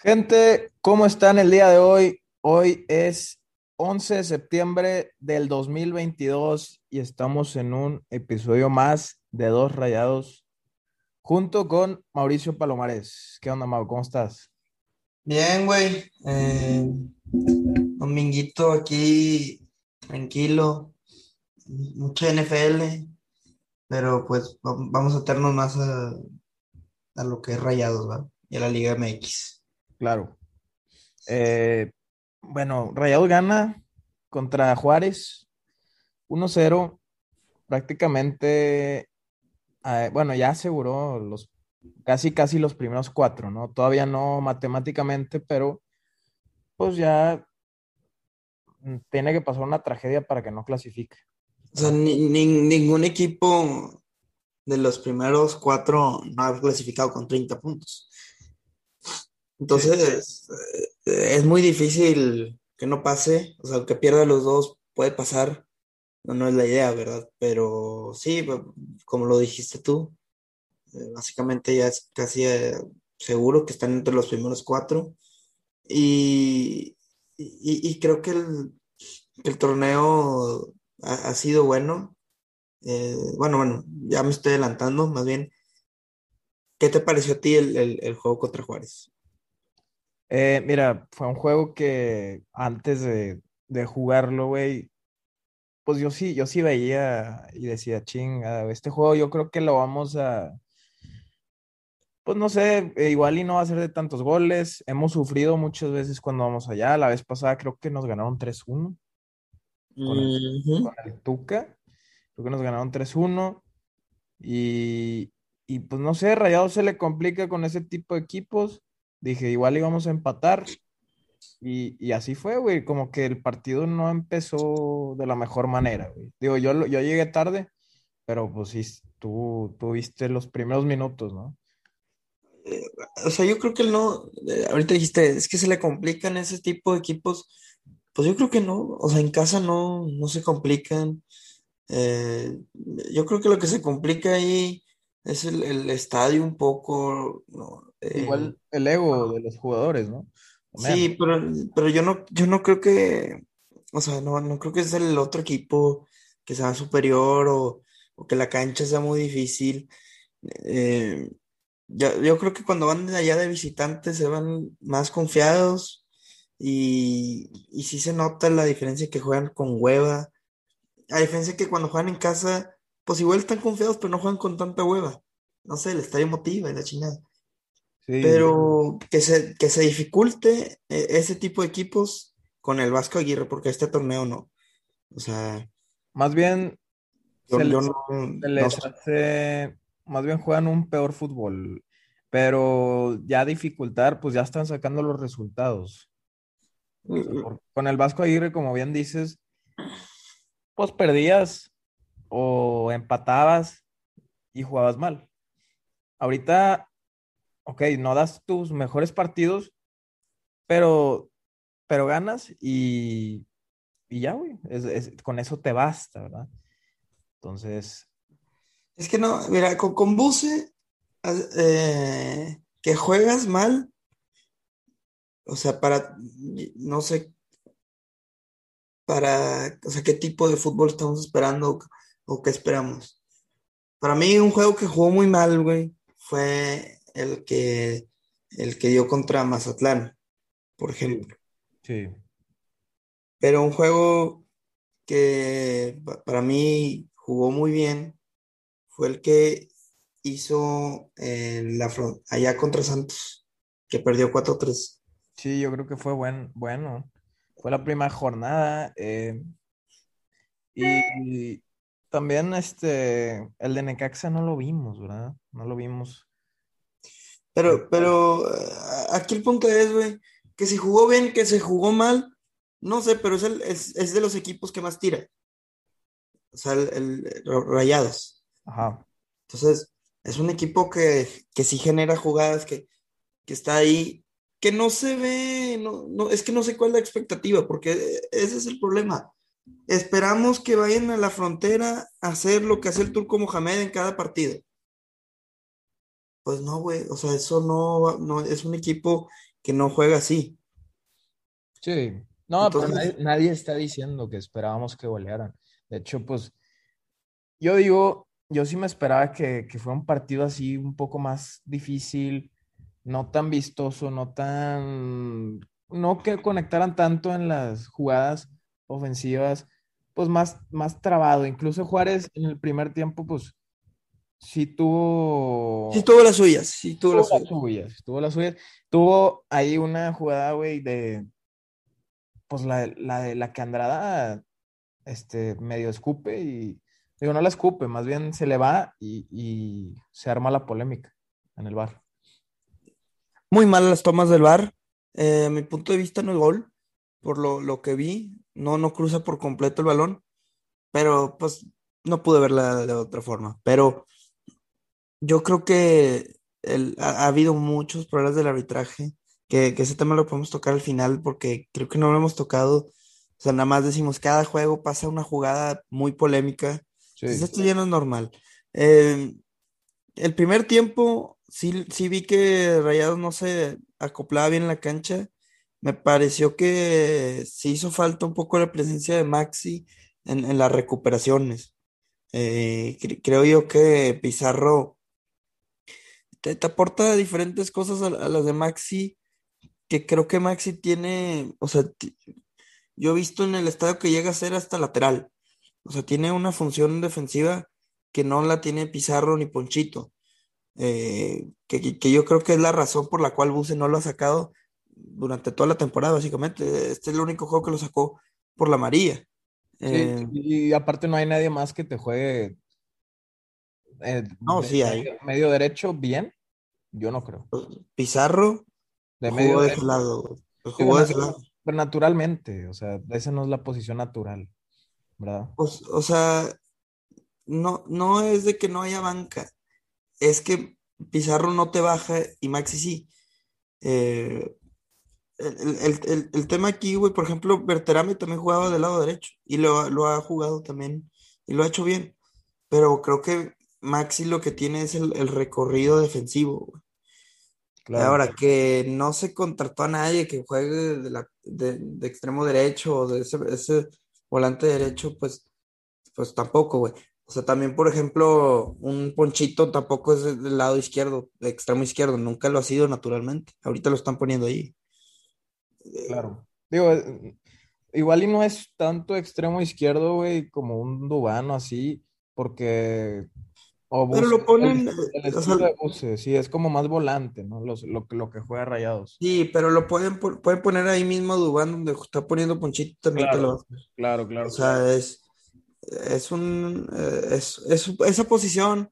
Gente, ¿cómo están el día de hoy? Hoy es 11 de septiembre del 2022 y estamos en un episodio más de Dos Rayados junto con Mauricio Palomares. ¿Qué onda, Mau? ¿Cómo estás? Bien, güey. Eh, dominguito aquí, tranquilo. Mucha NFL, pero pues va- vamos a aternos más a, lo que es Rayados. Y a la Liga MX. Claro. Eh, bueno, Rayados gana contra Juárez 1-0. Prácticamente, eh, bueno, ya aseguró los casi casi los primeros cuatro, ¿no? Todavía no matemáticamente, pero pues ya tiene que pasar una tragedia para que no clasifique. O sea, ni- ni- ningún equipo de los primeros cuatro no ha clasificado con 30 puntos. Entonces, eh, es muy difícil que no pase. O sea, que pierda los dos puede pasar. No, es la idea, ¿verdad? Pero sí, como lo dijiste tú, eh, básicamente ya es casi eh, seguro que están entre los primeros cuatro. Y, y- creo que el, que el torneo ha, sido bueno. Bueno, bueno, ya me estoy adelantando, más bien. ¿Qué te pareció a ti el- el juego contra Juárez? Eh, mira, fue un juego que antes de, de jugarlo, güey, pues yo sí, yo sí veía y decía, chinga, este juego yo creo que lo vamos a, pues no sé, eh, igual y no va a ser de tantos goles. Hemos sufrido muchas veces cuando vamos allá. La vez pasada creo que nos ganaron 3-1 con el, Ujú. con el Tuca. Creo que nos ganaron 3-1. Y, y pues no sé, Rayados se le complica con ese tipo de equipos. Dije, igual íbamos a empatar. Y, y así fue, güey. Como que el partido no empezó de la mejor manera, güey. Digo, yo, yo llegué tarde, pero pues sí, tú, tú viste los primeros minutos, ¿no? Eh, o sea, yo creo que no, eh, ahorita dijiste, es que se le complican ese tipo de equipos. Pues yo creo que no, o sea, en casa no, no se complican. Eh, yo creo que lo que se complica ahí es el, el estadio un poco, ¿no? Igual el ego de los jugadores, ¿no? Sí, pero, pero yo no, yo no creo que, o sea, no, no creo que es el otro equipo que sea superior o, o que la cancha sea muy difícil. Eh, yo, yo creo que cuando van de allá de visitantes se van más confiados y, y sí se nota la diferencia que juegan con hueva. A diferencia que cuando juegan en casa, pues igual están confiados, pero no juegan con tanta hueva. No sé, el estadio motiva y la chingada. Sí, Pero que se, que se dificulte eh, ese tipo de equipos con el Vasco Aguirre, porque este torneo no. O sea, más bien yo, se yo les, no, se no les sé. hace, más bien juegan un peor fútbol, pero ya dificultar, pues ya están sacando los resultados. O sea, por- con el Vasco Aguirre, como bien dices, pues perdías o empatabas y jugabas mal. Ahorita, ok, no das tus mejores partidos, pero, pero ganas y, y ya, güey, es- con eso te basta, ¿verdad? Entonces, Es que no, mira, con, con Buse, eh, que juegas mal, o sea, para, no sé, para, o sea, qué tipo de fútbol estamos esperando o qué esperamos. Para mí, un juego que jugó muy mal, güey, fue el que, el que dio contra Mazatlán, por ejemplo. sí. Pero un juego que pa- para mí jugó muy bien fue el que hizo eh, la, allá contra Santos, que perdió 4-3. Sí, yo creo que fue buen, bueno. Fue la primera jornada. eh, y también este, el de Necaxa no lo vimos, ¿verdad? No lo vimos. Eh, Pero, pero eh, aquí el punto es, güey, que si jugó bien, que se jugó mal, no sé, pero es, el- es, es de los equipos que más tira. O sea, el, el- Rayados. Ajá. Entonces, es un equipo que, que sí genera jugadas, que, que está ahí, que no se ve, no, no, es que no sé cuál es la expectativa, porque ese es el problema. Esperamos que vayan a la frontera a hacer lo que hace el Turco Mohamed en cada partido. Pues no, güey, o sea, eso no, no es un equipo que no juega así. Sí, no, pero nadie, nadie está diciendo que esperábamos que golearan. De hecho, pues yo digo, yo sí me esperaba que, que fuera un partido así un poco más difícil, no tan vistoso, no tan, no que conectaran tanto en las jugadas ofensivas, pues más, más trabado. Incluso Juárez en el primer tiempo, pues sí tuvo. Sí tuvo las suyas, sí tuvo, las, suyas. Tuvo las suyas. Tuvo ahí una jugada, güey, de. Pues la, la de la que Andrada este, medio escupe y. Digo, no la escupe, más bien se le va y, y se arma la polémica en el bar. Muy mal las tomas del bar. Eh, a mi punto de vista no es gol, por lo, lo que vi. No, no cruza por completo el balón, pero pues no pude verla de otra forma. Pero yo creo que ha, habido muchos problemas del arbitraje, que, ese tema lo podemos tocar al final porque creo que no lo hemos tocado. O sea, nada más decimos, cada juego pasa una jugada muy polémica. esto ya no es normal. Eh, el primer tiempo, sí, sí vi que Rayados no se acoplaba bien en la cancha. Me pareció que se hizo falta un poco la presencia de Maxi en, las recuperaciones. Eh, creo yo que Pizarro te, aporta diferentes cosas a, las de Maxi, que creo que Maxi tiene, o sea, yo he visto en el estadio que llega a ser hasta lateral, o sea, tiene una función defensiva que no la tiene Pizarro ni Ponchito, eh, que, yo creo que es la razón por la cual Buse no lo ha sacado durante toda la temporada, básicamente. Este es el único juego que lo sacó por la María. Eh, y aparte no hay nadie más que te juegue eh, no, sí hay. Medio, derecho, bien. Yo no creo. Pizarro. De medio de lado. Pero naturalmente, o sea, esa no es la posición natural, ¿verdad? O, sea, no, no es de que no haya banca, es que Pizarro no te baja y Maxi sí. Eh, el, tema aquí, güey, por ejemplo, Berterame también jugaba del lado derecho y lo, lo, ha jugado también y lo ha hecho bien. Pero creo que Maxi lo que tiene es el, recorrido defensivo. Ahora, que no se contrató a nadie que juegue de, la, de, extremo derecho o de ese, volante derecho, pues, pues tampoco, güey. O sea, también, por ejemplo, un ponchito tampoco es del lado izquierdo, de extremo izquierdo, nunca lo ha sido naturalmente. Ahorita lo están poniendo ahí. Claro. Digo, eh, igual y no es tanto extremo izquierdo, güey, como un Dubano así, porque pero lo ponen. sí, es como más volante, ¿no? lo, lo, que juega Rayados. Sí, pero lo pueden, pueden poner ahí mismo Dubán, donde está poniendo Ponchito también claro, Claro, claro. O sea, es, es un. Eh, es, esa posición.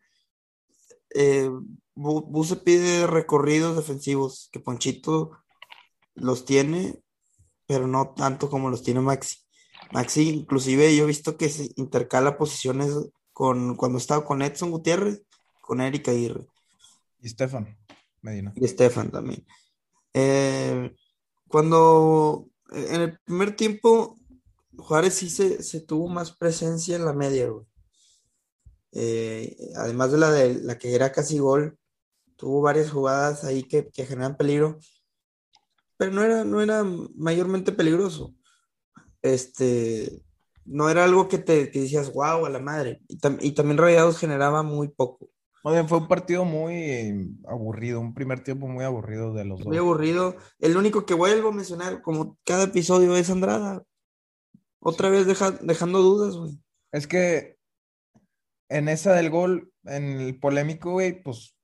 Eh, Buse pide recorridos defensivos, que Ponchito los tiene, pero no tanto como los tiene Maxi. Maxi, inclusive yo he visto que se intercala posiciones con, cuando estaba con Edson Gutiérrez, con Erika Aguirre. Y Stefan Medina. Y Stefan también. Eh, cuando en el primer tiempo Juárez sí se, tuvo más presencia en la media, eh, además de la de la que era casi gol, tuvo varias jugadas ahí que, que generan peligro, pero no era, no era mayormente peligroso. Este, no era algo que te decías, wow, a la madre. Y, también Rayados generaba muy poco. fue un partido muy aburrido, un primer tiempo muy aburrido de los dos. Muy aburrido. El único que vuelvo a mencionar, como cada episodio, es Andrada. Otra vez dejando dudas, güey. Es que en esa del gol, en el polémico, güey, pues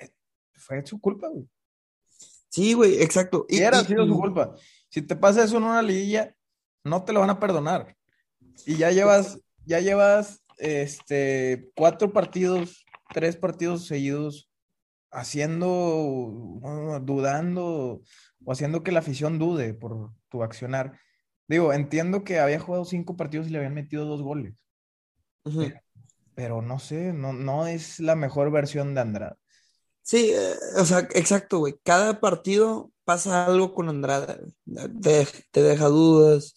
eh, fue su culpa, güey. Sí, güey, exacto. Y, era sido su culpa. Si te pasa eso en una liguilla, no te lo van a perdonar. Y ya llevas, ya llevas este, cuatro partidos, tres partidos seguidos haciendo, dudando o haciendo que la afición dude por tu accionar. Digo, entiendo que había jugado cinco partidos y le habían metido dos goles. pero, no sé, no, no es la mejor versión de Andrade. Sí, eh, o sea, exacto, güey. Cada partido pasa algo con Andrade. te deja dudas,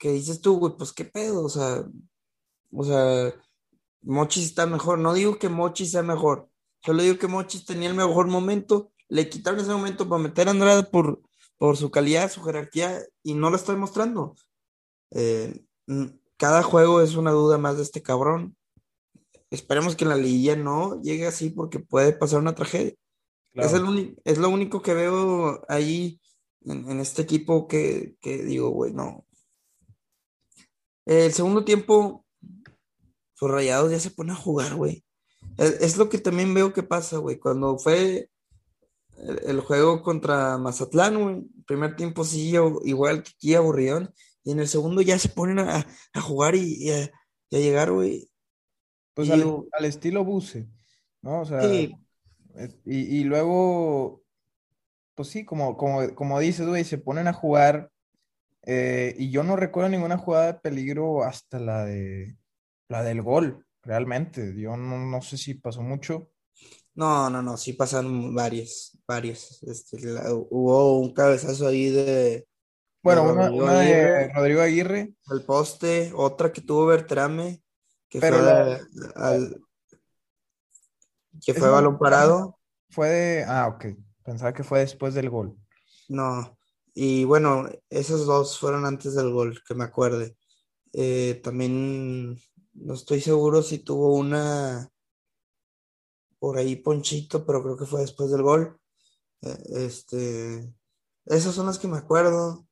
que dices tú, güey, pues qué pedo, o sea, o sea, Mochis está mejor. No digo que Mochis sea mejor, solo digo que Mochis tenía el mejor momento le quitaron ese momento para meter a Andrade por, por su calidad, su jerarquía, y no lo está demostrando. Eh, cada juego es una duda más de este cabrón. Esperemos que en la liguilla no llegue así porque puede pasar una tragedia. Es, es, lo único que veo ahí en, este equipo que, digo, güey, no. El segundo tiempo, los rayados ya se pone a jugar, güey. Es, lo que también veo que pasa, güey. Cuando fue el, juego contra Mazatlán, güey, primer tiempo sí, igual que aquí aburridón, y en el segundo ya se ponen a, jugar y, a, llegar, güey. Pues al, estilo Buse, ¿no? O sea, y, y, luego, pues sí, como, como, como dices, güey, se ponen a jugar. Eh, y yo no recuerdo ninguna jugada de peligro hasta la de la del gol, realmente. Yo no, sé si pasó mucho. No, no, no, sí pasan varias, varias. Este, hubo un cabezazo ahí de. Bueno, una, de Rodrigo Aguirre. El poste, otra que tuvo Bertrame, que fue al, que fue balón parado. Fue de. Ah, ok. Pensaba que fue después del gol. No. Y bueno, esos dos fueron antes del gol, que me acuerde. Eh, también no estoy seguro si tuvo una por ahí Ponchito, pero creo que fue después del gol. Eh, este, esas son las que me acuerdo.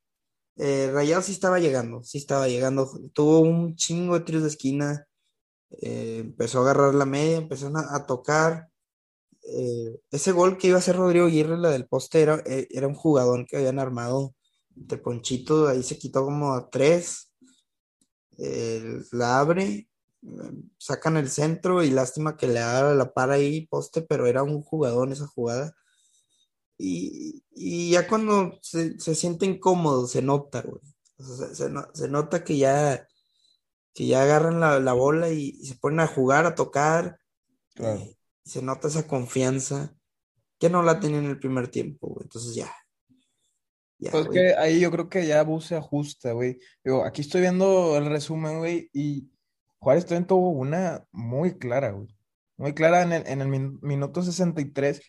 Eh, sí estaba llegando, sí estaba llegando. Tuvo un chingo de tiros de esquina. Eh, empezó a agarrar la media, empezó a, tocar. Ese gol que iba a hacer Rodrigo Aguirre, la del poste, era, era un jugador que habían armado de Ponchito. Ahí se quitó como a tres. la abre sacan el centro y lástima que le haga la para ahí poste, pero era un jugador en esa jugada. Y, ya cuando se, se, siente incómodo, se nota, se, nota que ya, que ya agarran la, bola y, se ponen a jugar, a tocar. Se nota esa confianza que no la tenían en el primer tiempo, Entonces ya. pues que ahí yo creo que ya Bus se ajusta, güey. aquí estoy viendo el resumen, güey, y Juárez también tuvo una muy clara, güey. Muy clara en el, en el minuto 63.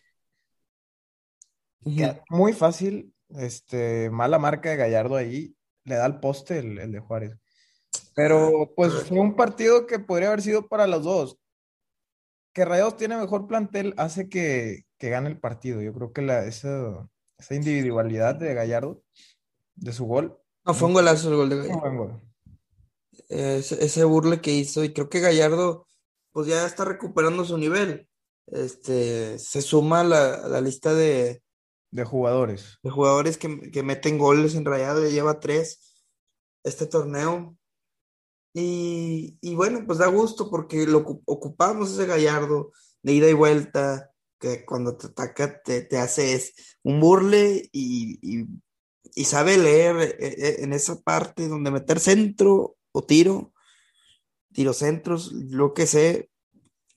muy fácil, este, mala marca de Gallardo ahí, le da el poste el, de Juárez. Pero pues fue un partido que podría haber sido para los dos. Que Rayados tiene mejor plantel hace que, gane el partido. Yo creo que la, esa, individualidad de Gallardo, de su gol. No, fue un golazo el gol de Gallardo ese, burle que hizo y creo que Gallardo pues ya está recuperando su nivel. Este, se suma a la, lista de, de jugadores. De jugadores que, meten goles en Rayado, ya lleva tres este torneo. Y, bueno, pues da gusto porque lo ocupamos ese Gallardo de ida y vuelta, que cuando te ataca te, te hace un burle y, y, sabe leer eh, eh, en esa parte donde meter centro o tiro, tiro centros, lo que sé,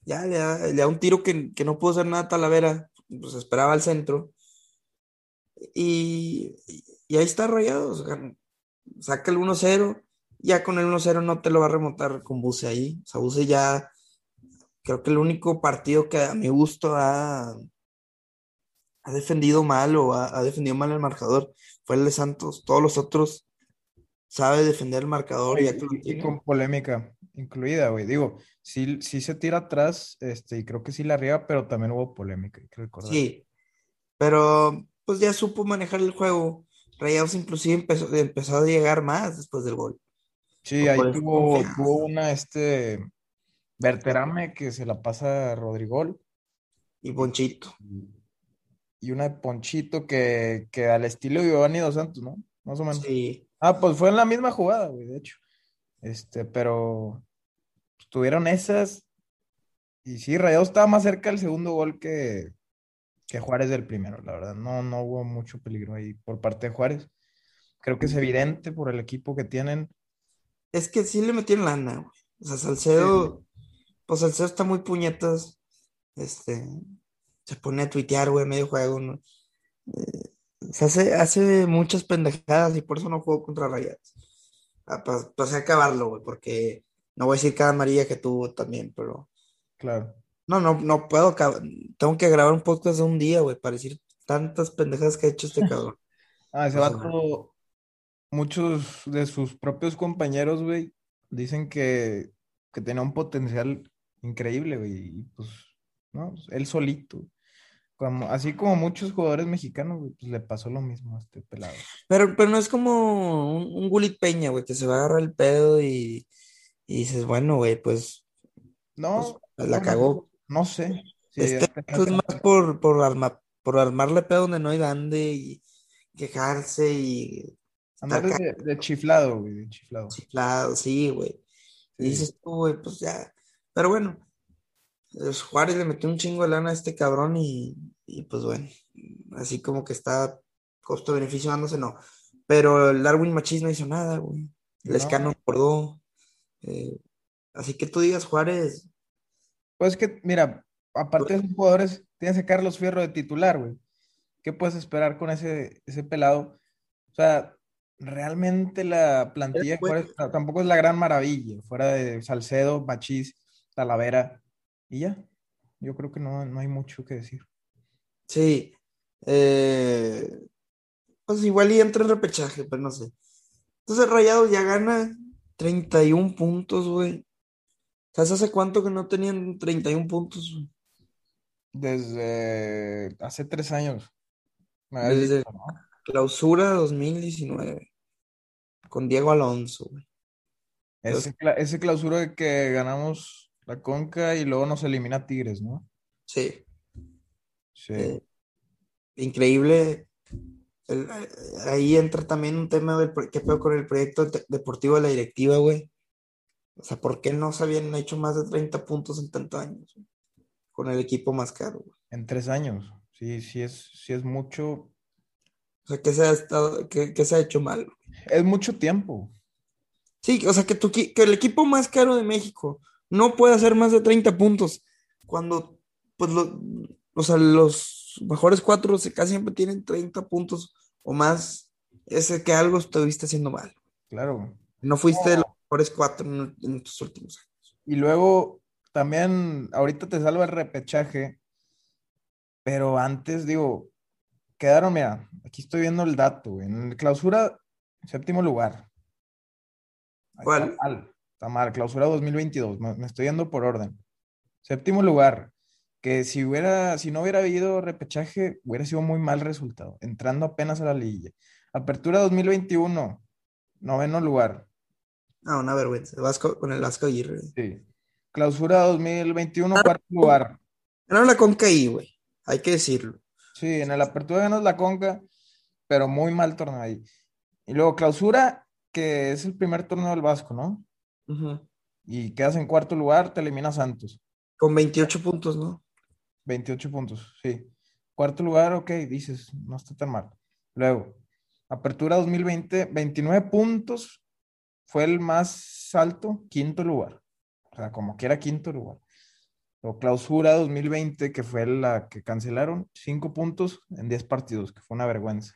ya le da, un tiro que, no pudo hacer nada Talavera, pues esperaba al centro. Y, ahí está rayado, saca el 1-0, ya con el 1-0 no te lo va a remontar con Buse ahí. O sea, Buse ya, creo que el único partido que a mi gusto ha, ha defendido mal o ha, ha defendido mal el marcador fue el de Santos. Todos los otros sabe defender el marcador y, y, con polémica incluida, güey. Digo, sí, sí se tira atrás, este, y creo que sí la riega, pero también hubo polémica, hay que recordar. Sí, pero pues ya supo manejar el juego. Rayados inclusive empezó, empezó a llegar más después del gol. Sí, ahí tuvo, tuvo, una, este, Berterame que se la pasa a Rodrigo. Y Ponchito. Y una de Ponchito que, que al estilo de Giovanni Dos Santos, ¿no? Más o menos. Sí. Ah, pues fue en la misma jugada, güey, de hecho. Este, pero tuvieron esas. Y sí, Rayados estaba más cerca del segundo gol que, que Juárez del primero, la verdad. No, no hubo mucho peligro ahí por parte de Juárez. Creo que es evidente por el equipo que tienen. Es que sí le metieron lana, güey. O sea, Salcedo, pues Salcedo está muy puñetas. Este, se pone a tuitear, güey, medio juego, ¿no? Eh, se hace, hace muchas pendejadas y por eso no juego contra Rayados. Ah, pasé a acabarlo, güey, porque no voy a decir cada amarilla que tuvo también, pero. Claro. No, no, no puedo. Tengo que grabar un podcast de un día, güey, para decir tantas pendejadas que ha hecho este cabrón. Ah, ese vato, muchos de sus propios compañeros, güey, dicen que, que tenía un potencial increíble, güey. Y pues, no, él solito. Como, así como muchos jugadores mexicanos, güey, pues le pasó lo mismo a este pelado. Pero, pero no es como un, un Gulit Peña, güey, que se va a agarrar el pedo y, y dices, bueno, güey, pues, No, pues la no, cagó. no sé. Sí, Este pues, es más por, por, arma- por armarle pedo donde no hay dande y quejarse y andar de, de chiflado, güey, de chiflado. chiflado, sí, güey. Y dices tú, güey, pues ya. Pero bueno, los Juárez le metió un chingo de lana a este cabrón y, y pues bueno, así como que está costo-beneficio dándose, no. Pero el Darwin Machís no hizo nada, güey. El No. Acordó. Eh, así que tú digas Juárez, Pues que, mira, aparte de esos jugadores, tienes a Carlos Fierro de titular, güey. ¿Qué puedes esperar con ese, ese pelado? O sea, realmente la plantilla Juárez tampoco es la gran maravilla, fuera de Salcedo, Machís, Talavera, y ya. Yo creo que no, no hay mucho que decir. sí. Eh, pues igual y entra en repechaje, pero no sé. Entonces Rayados ya gana 31 puntos, güey. ¿Sabes hace cuánto que no tenían 31 puntos? güey? Desde hace tres años. me Desde dicho, ¿no? Clausura 2019. Con Diego Alonso, güey. Ese, cla- ese clausura de que ganamos la Conca y luego nos elimina Tigres, ¿no? Sí. Sí. Eh, increíble. El- ahí entra también un tema del qué pedo con el proyecto deportivo de la directiva, güey. O sea, ¿por qué no se habían hecho más de 30 puntos en tantos años? güey? Con el equipo más caro, güey. En tres años. Sí, sí es, sí es mucho. O sea, ¿qué se ha estado, qué, qué se ha hecho mal? Es mucho tiempo. Sí, o sea, que, tu, que el equipo más caro de México no puede hacer más de 30 puntos cuando, pues, lo- o sea, los mejores cuatro se casi siempre tienen 30 puntos o más. Es que algo estuviste haciendo mal. Claro. No fuiste de los mejores cuatro en, en tus últimos años. Y luego también, ahorita te salva el repechaje, pero antes, digo, quedaron, mira, aquí estoy viendo el dato, güey, En el clausura, séptimo lugar. Ahí ¿Cuál? Está mal, está mal, clausura 2022, me, estoy yendo por orden. Séptimo lugar, que si hubiera, si no hubiera habido repechaje, hubiera sido muy mal resultado, entrando apenas a la liguilla. Apertura 2021, noveno lugar. No, una vergüenza. Vasco, con el Vasco Aguirre. Sí. Clausura 2021, cuarto lugar. Ganaron la Conca ahí, güey. Hay que decirlo. Sí, en el Apertura ganas la Conca, pero muy mal torneo ahí. Y luego Clausura, que es el primer torneo del Vasco, ¿no? Y quedas en cuarto lugar, te elimina Santos. Con 28 puntos, ¿no? 28 puntos, sí. Cuarto lugar, ok, dices, no está tan mal. Luego, Apertura 2020, 29 puntos, fue el más alto, quinto lugar. O sea, como que era quinto lugar. Luego, Clausura 2020, que fue la que cancelaron, 5 puntos en 10 partidos, que fue una vergüenza.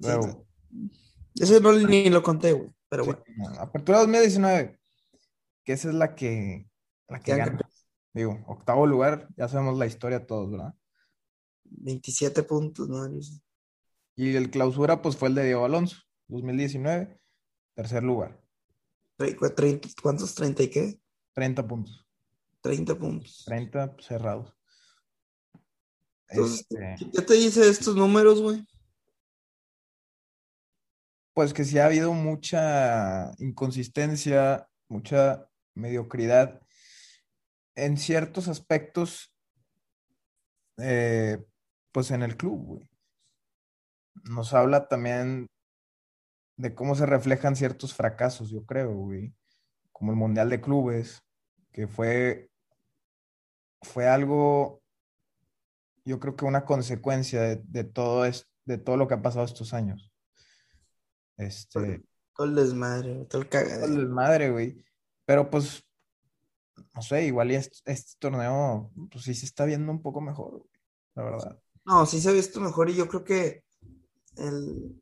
Sí, Luego, Ese no ni lo conté, güey. Pero sí, bueno. Apertura 2019, que esa es la que, la que gana. Digo, octavo lugar, ya sabemos la historia todos, ¿verdad? 27 puntos, ¿no? Y el clausura, pues fue el de Diego Alonso, 2019, tercer lugar, ¿Cuántos? ¿30 y qué? 30 puntos, 30 puntos. 30 cerrados. Entonces, Este, ¿qué te dice estos números, güey? pues que sí ha habido mucha inconsistencia, mucha mediocridad en ciertos aspectos, eh, pues en el club, güey. Nos habla también de cómo se reflejan ciertos fracasos, yo creo, güey, como el Mundial de Clubes, que fue, fue algo, yo creo que una consecuencia de, de todo es, de todo lo que ha pasado estos años. Este, Todo el desmadre, todo el todo el cagadero. desmadre, güey. Pero pues, no sé, igual y este, este torneo, pues sí se está viendo un poco mejor, güey, la verdad. No, sí se ha visto mejor y yo creo que el,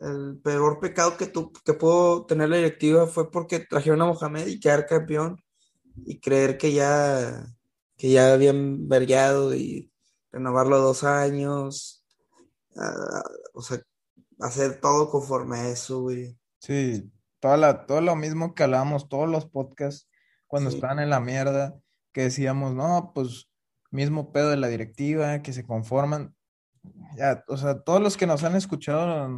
el peor pecado que, tu, que pudo tener la directiva fue porque trajeron a Mohamed y quedar campeón y creer que ya, que ya habían vergueado y renovarlo dos años, o sea, hacer todo conforme a eso, güey. Sí, toda la, todo lo mismo que hablábamos, todos los podcasts cuando Sí. estaban en la mierda, que decíamos, no, pues mismo pedo de la directiva, que se conforman. Ya, o sea, todos los que nos han escuchado,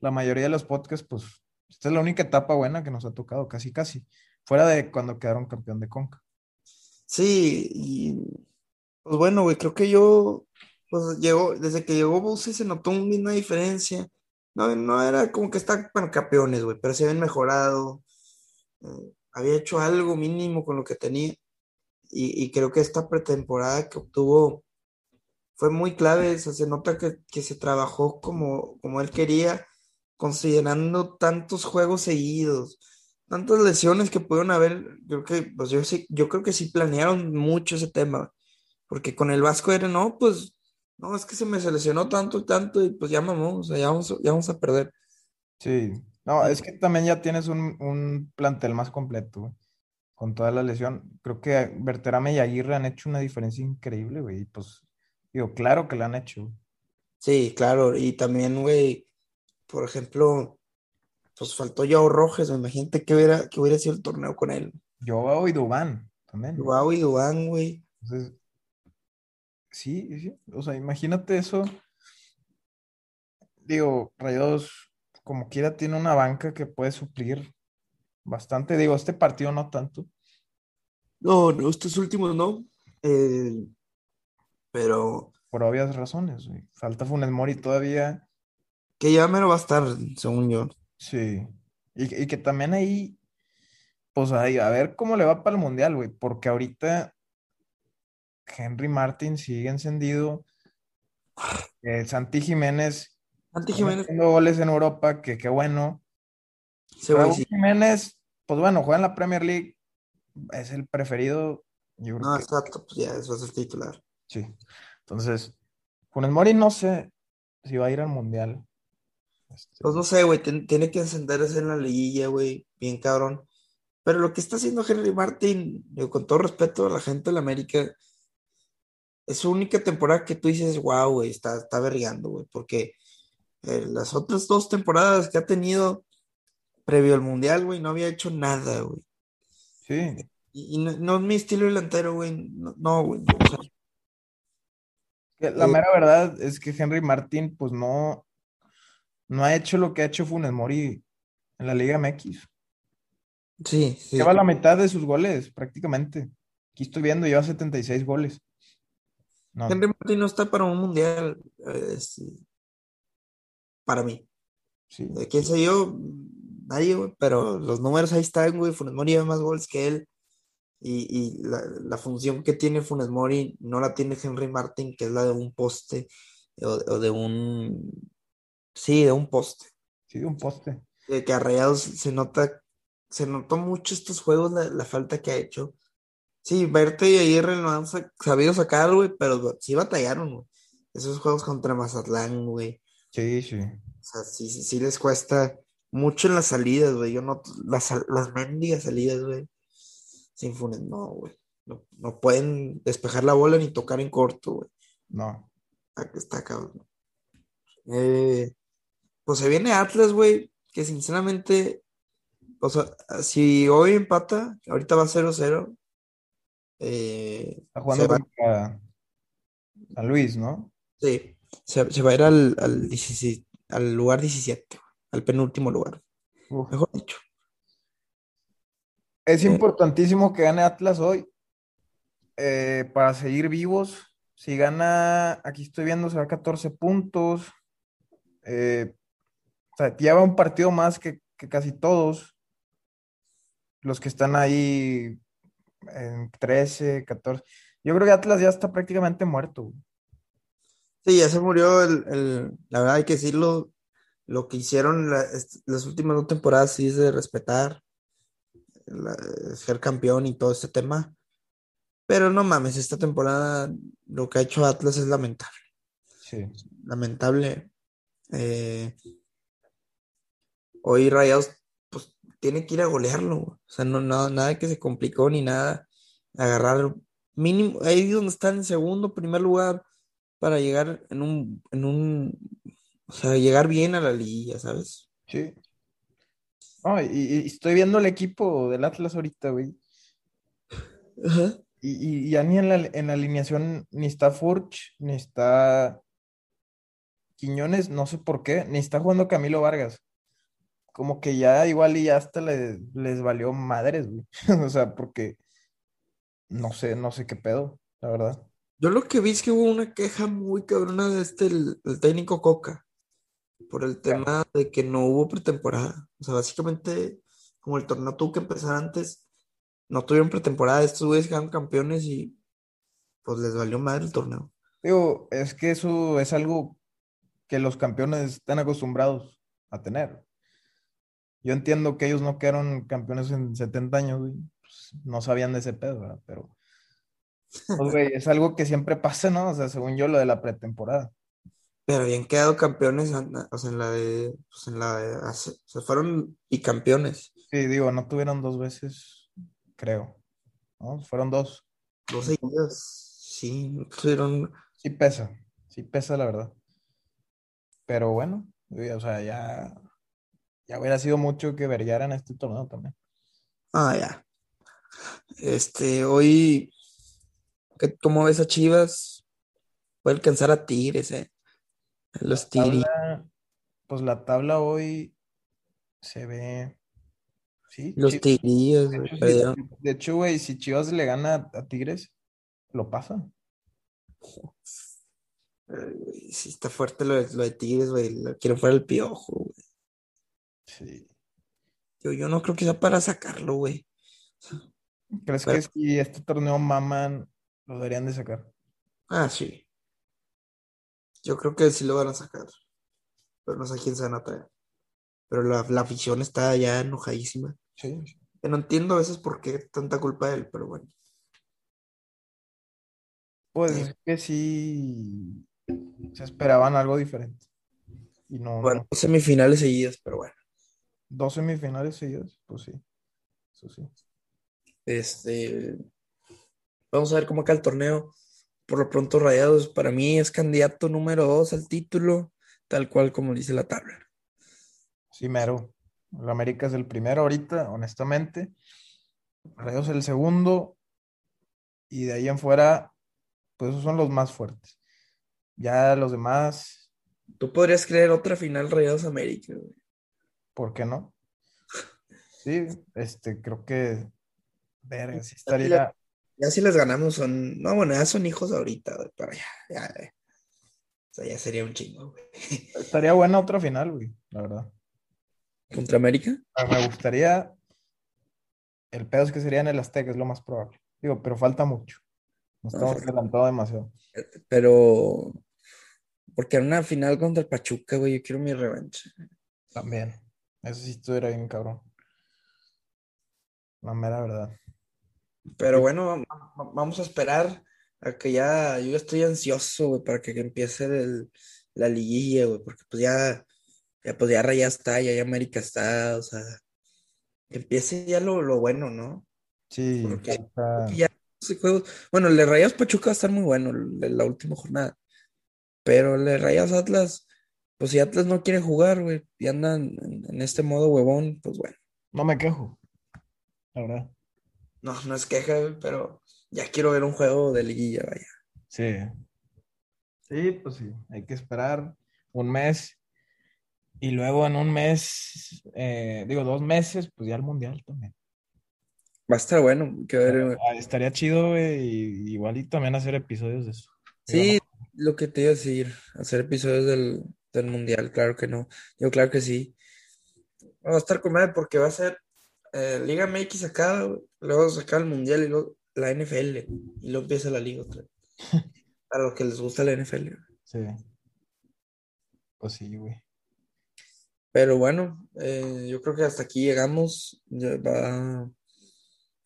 la mayoría de los podcasts, pues esta es la única etapa buena que nos ha tocado, casi, casi. Fuera de cuando quedaron campeón de Conca. Sí, y pues bueno, güey, creo que yo, pues llegó, desde que llegó Buse se notó una diferencia. No, no era como que están bueno, campeones, güey, pero se habían mejorado. eh, había hecho algo mínimo con lo que tenía. Y, y creo que esta pretemporada que obtuvo fue muy clave. o sea, se nota que, que se trabajó como, como él quería, considerando tantos juegos seguidos, tantas lesiones que pudieron haber. Creo que, pues yo sí, yo creo que sí planearon mucho ese tema. Porque con el Vasco era, no, pues, no, es que se me seleccionó tanto y tanto, y pues ya mamó, o sea, ya vamos, ya vamos a perder. Sí, no, es que también ya tienes un, un plantel más completo, güey, con toda la lesión. Creo que Berterame y Aguirre han hecho una diferencia increíble, güey. Y pues, digo, claro que la han hecho. Sí, claro, y también, güey, por ejemplo, pues faltó Yao Rojas, imagínate que hubiera, que hubiera sido el torneo con él. Yo y Dubán también. Guau y Dubán, güey. Entonces, sí, sí. O sea, imagínate eso. Digo, Rayados, como quiera, tiene una banca que puede suplir bastante. Digo, este partido no tanto. No, no, estos últimos no. Eh, pero por obvias razones, güey. Falta Funes Mori todavía. que ya mero va a estar, según yo. Sí. Y, y que también ahí, pues ahí, a ver cómo le va para el Mundial, güey. Porque ahorita Henry Martin sigue encendido. Eh, Santi Jiménez Santi Jiménez, metiendo goles en Europa, que qué bueno. güey Raúl sí. Jiménez, pues bueno, juega en la Premier League. Es el preferido. Yo No, que exacto, pues ya, eso es el titular. sí. Entonces, Funes Mori no sé si va a ir al Mundial. Este, Pues no sé, güey, tiene que encenderse en la liguilla, güey, bien cabrón. Pero lo que está haciendo Henry Martin, digo, con todo respeto a la gente de la América, es su única temporada que tú dices, wow, güey, está, está güey, porque eh, las otras dos temporadas que ha tenido previo al Mundial, güey, no había hecho nada, güey. sí, Y, y no, no es mi estilo delantero, güey, no, no, güey. o sea, Que La Eh, mera verdad es que Henry Martín, pues no, no ha hecho lo que ha hecho Funes Mori en la Liga MX. sí, sí. Lleva la mitad de sus goles, prácticamente. Aquí estoy viendo, lleva 76 goles. No, Henry Martin no está para un Mundial, eh, es- para mí. sí, ¿De quién soy yo? Nadie, güey, pero los números ahí están, güey. Funes Mori lleva más goles que él. Y, y la, la función que tiene Funes Mori no la tiene Henry Martin, que es la de un poste o, o de un. Sí, de un poste. sí, de un poste. De que a Rayados se nota, se notó mucho estos juegos la, la falta que ha hecho. Sí, Verte y Aguirre lo han sa- sabido sacar, güey, pero sí batallaron, güey. Esos juegos contra Mazatlán, güey. Sí, sí. O sea, sí, sí, sí les cuesta mucho en las salidas, güey. Yo no, las, las mendigas salidas, güey. Sin Funes, no, güey. No, no pueden despejar la bola ni tocar en corto, güey. No. Está, está cabrón. Eh, pues se viene Atlas, güey, que sinceramente, o sea, si hoy empata, ahorita va 0-0, eh, Está jugando contra San Luis, ¿no? sí, se, se va a ir al, al, 16 al lugar 17, güey, al penúltimo lugar, Uf. mejor dicho. Es Eh, importantísimo que gane Atlas hoy eh, para seguir vivos. Si gana, aquí estoy viendo, se va a 14 puntos. Eh, o sea, lleva un partido más que, que casi todos los que están ahí en 13, 14. Yo creo que Atlas ya está prácticamente muerto. Sí, ya se murió el, el- la verdad hay que decirlo, lo que hicieron la- las últimas dos temporadas sí es de respetar, la- ser campeón y todo este tema, pero no mames, esta temporada lo que ha hecho Atlas es lamentable, Sí, lamentable. Eh, hoy Rayados pues tiene que ir a golearlo, o sea, no, no- nada que se complicó ni nada, agarrar mínimo, ahí donde están en segundo, primer lugar, para llegar en un, en un, o sea, llegar bien a la liguilla, ¿sabes? Sí. Y, y estoy viendo el equipo del Atlas ahorita, güey. Ajá. Y, y ya ni en la, en la alineación ni está Furch, ni está Quiñones, no sé por qué, ni está jugando Camilo Vargas. Como que ya igual y ya hasta le- les valió madres, güey. O sea, porque no sé, no sé qué pedo, la verdad. Yo lo que vi es que hubo una queja muy cabrona de este, el, el técnico Coca, por el tema de que no hubo pretemporada. O sea, básicamente, como el torneo tuvo que empezar antes, no tuvieron pretemporada. Estos güeyes quedaron campeones y pues les valió madre el torneo. Digo, es que eso es algo que los campeones están acostumbrados a tener. Yo entiendo que ellos no quedaron campeones en 70 años, güey. Pues, no sabían de ese pedo, ¿verdad? Pero, pues, güey, es algo que siempre pasa, ¿no? O sea, según yo, lo de la pretemporada. Pero habían quedado campeones, o sea, en la de, pues en la de, sea, fueron y campeones. Sí, digo, no tuvieron dos veces, creo, ¿no? Fueron dos. Dos seguidas, sí, no tuvieron. Sí pesa, sí pesa, la verdad. Pero bueno, o sea, ya, ya hubiera sido mucho que en este torneo también. Ah, ya. Este, hoy, ¿qué- ¿cómo ves a Chivas? Puede alcanzar a Tigres, eh. Los Tigres. Pues la tabla hoy se ve, sí, Los Tigrillos, de güey, hecho, de hecho, güey, si Chivas le gana a Tigres, lo pasa. Sí está fuerte lo de, lo de Tigres, güey. Lo quieren fuera el piojo, güey. Sí. Yo, yo no creo que sea para sacarlo, güey. ¿Crees Pero- que si este torneo maman, lo deberían de sacar? Ah, sí. Yo creo que sí lo van a sacar. Pero no sé a quién se van a traer. Pero la, la afición está ya enojadísima. Sí. Que no entiendo a veces por qué tanta culpa de él, pero bueno. Pues Sí. es que sí se esperaban algo diferente. Y no, Bueno, no. semifinales seguidas, pero bueno. Dos semifinales seguidas, pues sí. Eso sí. Este, vamos a ver cómo acaba el torneo. Por lo pronto, Rayados para mí es candidato número dos al título, tal cual como dice la tabla. Sí, mero. El América es el primero ahorita, honestamente. Rayados el segundo. Y de ahí en fuera, pues esos son los más fuertes. Ya los demás, Tú podrías creer otra final Rayados América, güey. ¿Por qué no? Sí, este, creo que, verga, sí Ya estaría, Ya si les ganamos son, no, bueno, ya son hijos ahorita, güey, pero ya, ya, eh. O sea, ya sería un chingo, güey. estaría buena otra final, güey, la verdad. ¿Contra América? Ah, Me gustaría, el pedo es que sería en el Azteca, es lo más probable. Digo, pero falta mucho. Nos No, estamos falta- adelantando demasiado. Pero, porque en una final contra el Pachuca, güey, yo quiero mi revancha. También. Eso sí estuviera bien, cabrón. La mera verdad. Pero bueno, va- va- vamos a esperar a que ya, yo ya estoy ansioso, güey, para que empiece el- la liguilla, güey, porque pues ya, ya, pues ya Raya está, ya, ya América está, o sea, que empiece ya lo, lo bueno, ¿no? Sí, Porque- ya bueno, el de Rayados Pachuca va a estar muy bueno, la última jornada, pero el de Rayados Atlas, pues si Atlas no quiere jugar, güey, y andan en, este modo huevón, pues bueno, no me quejo. La verdad. no, no es queja, güey, pero ya quiero ver un juego de liguilla, vaya. Sí. Sí, pues sí. Hay que esperar un mes. Y luego en un mes, eh, digo, dos meses, pues ya el mundial también. Va a estar bueno, que ver, estaría chido, güey, y igual y también hacer episodios de eso. Sí, lo que te iba a decir, hacer episodios del, del mundial, claro que no. Yo claro que sí. Va a estar con madre porque va a ser eh, Liga MX acá, luego sacar el mundial y luego la NFL. Y luego empieza la liga otra vez. A los que les gusta la NFL. Sí. Pues sí, güey. Pero bueno, eh, yo creo que hasta aquí llegamos. Ya va-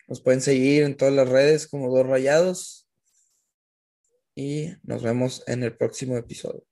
Nos pueden seguir en todas las redes como Dos Rayados. Y nos vemos en el próximo episodio.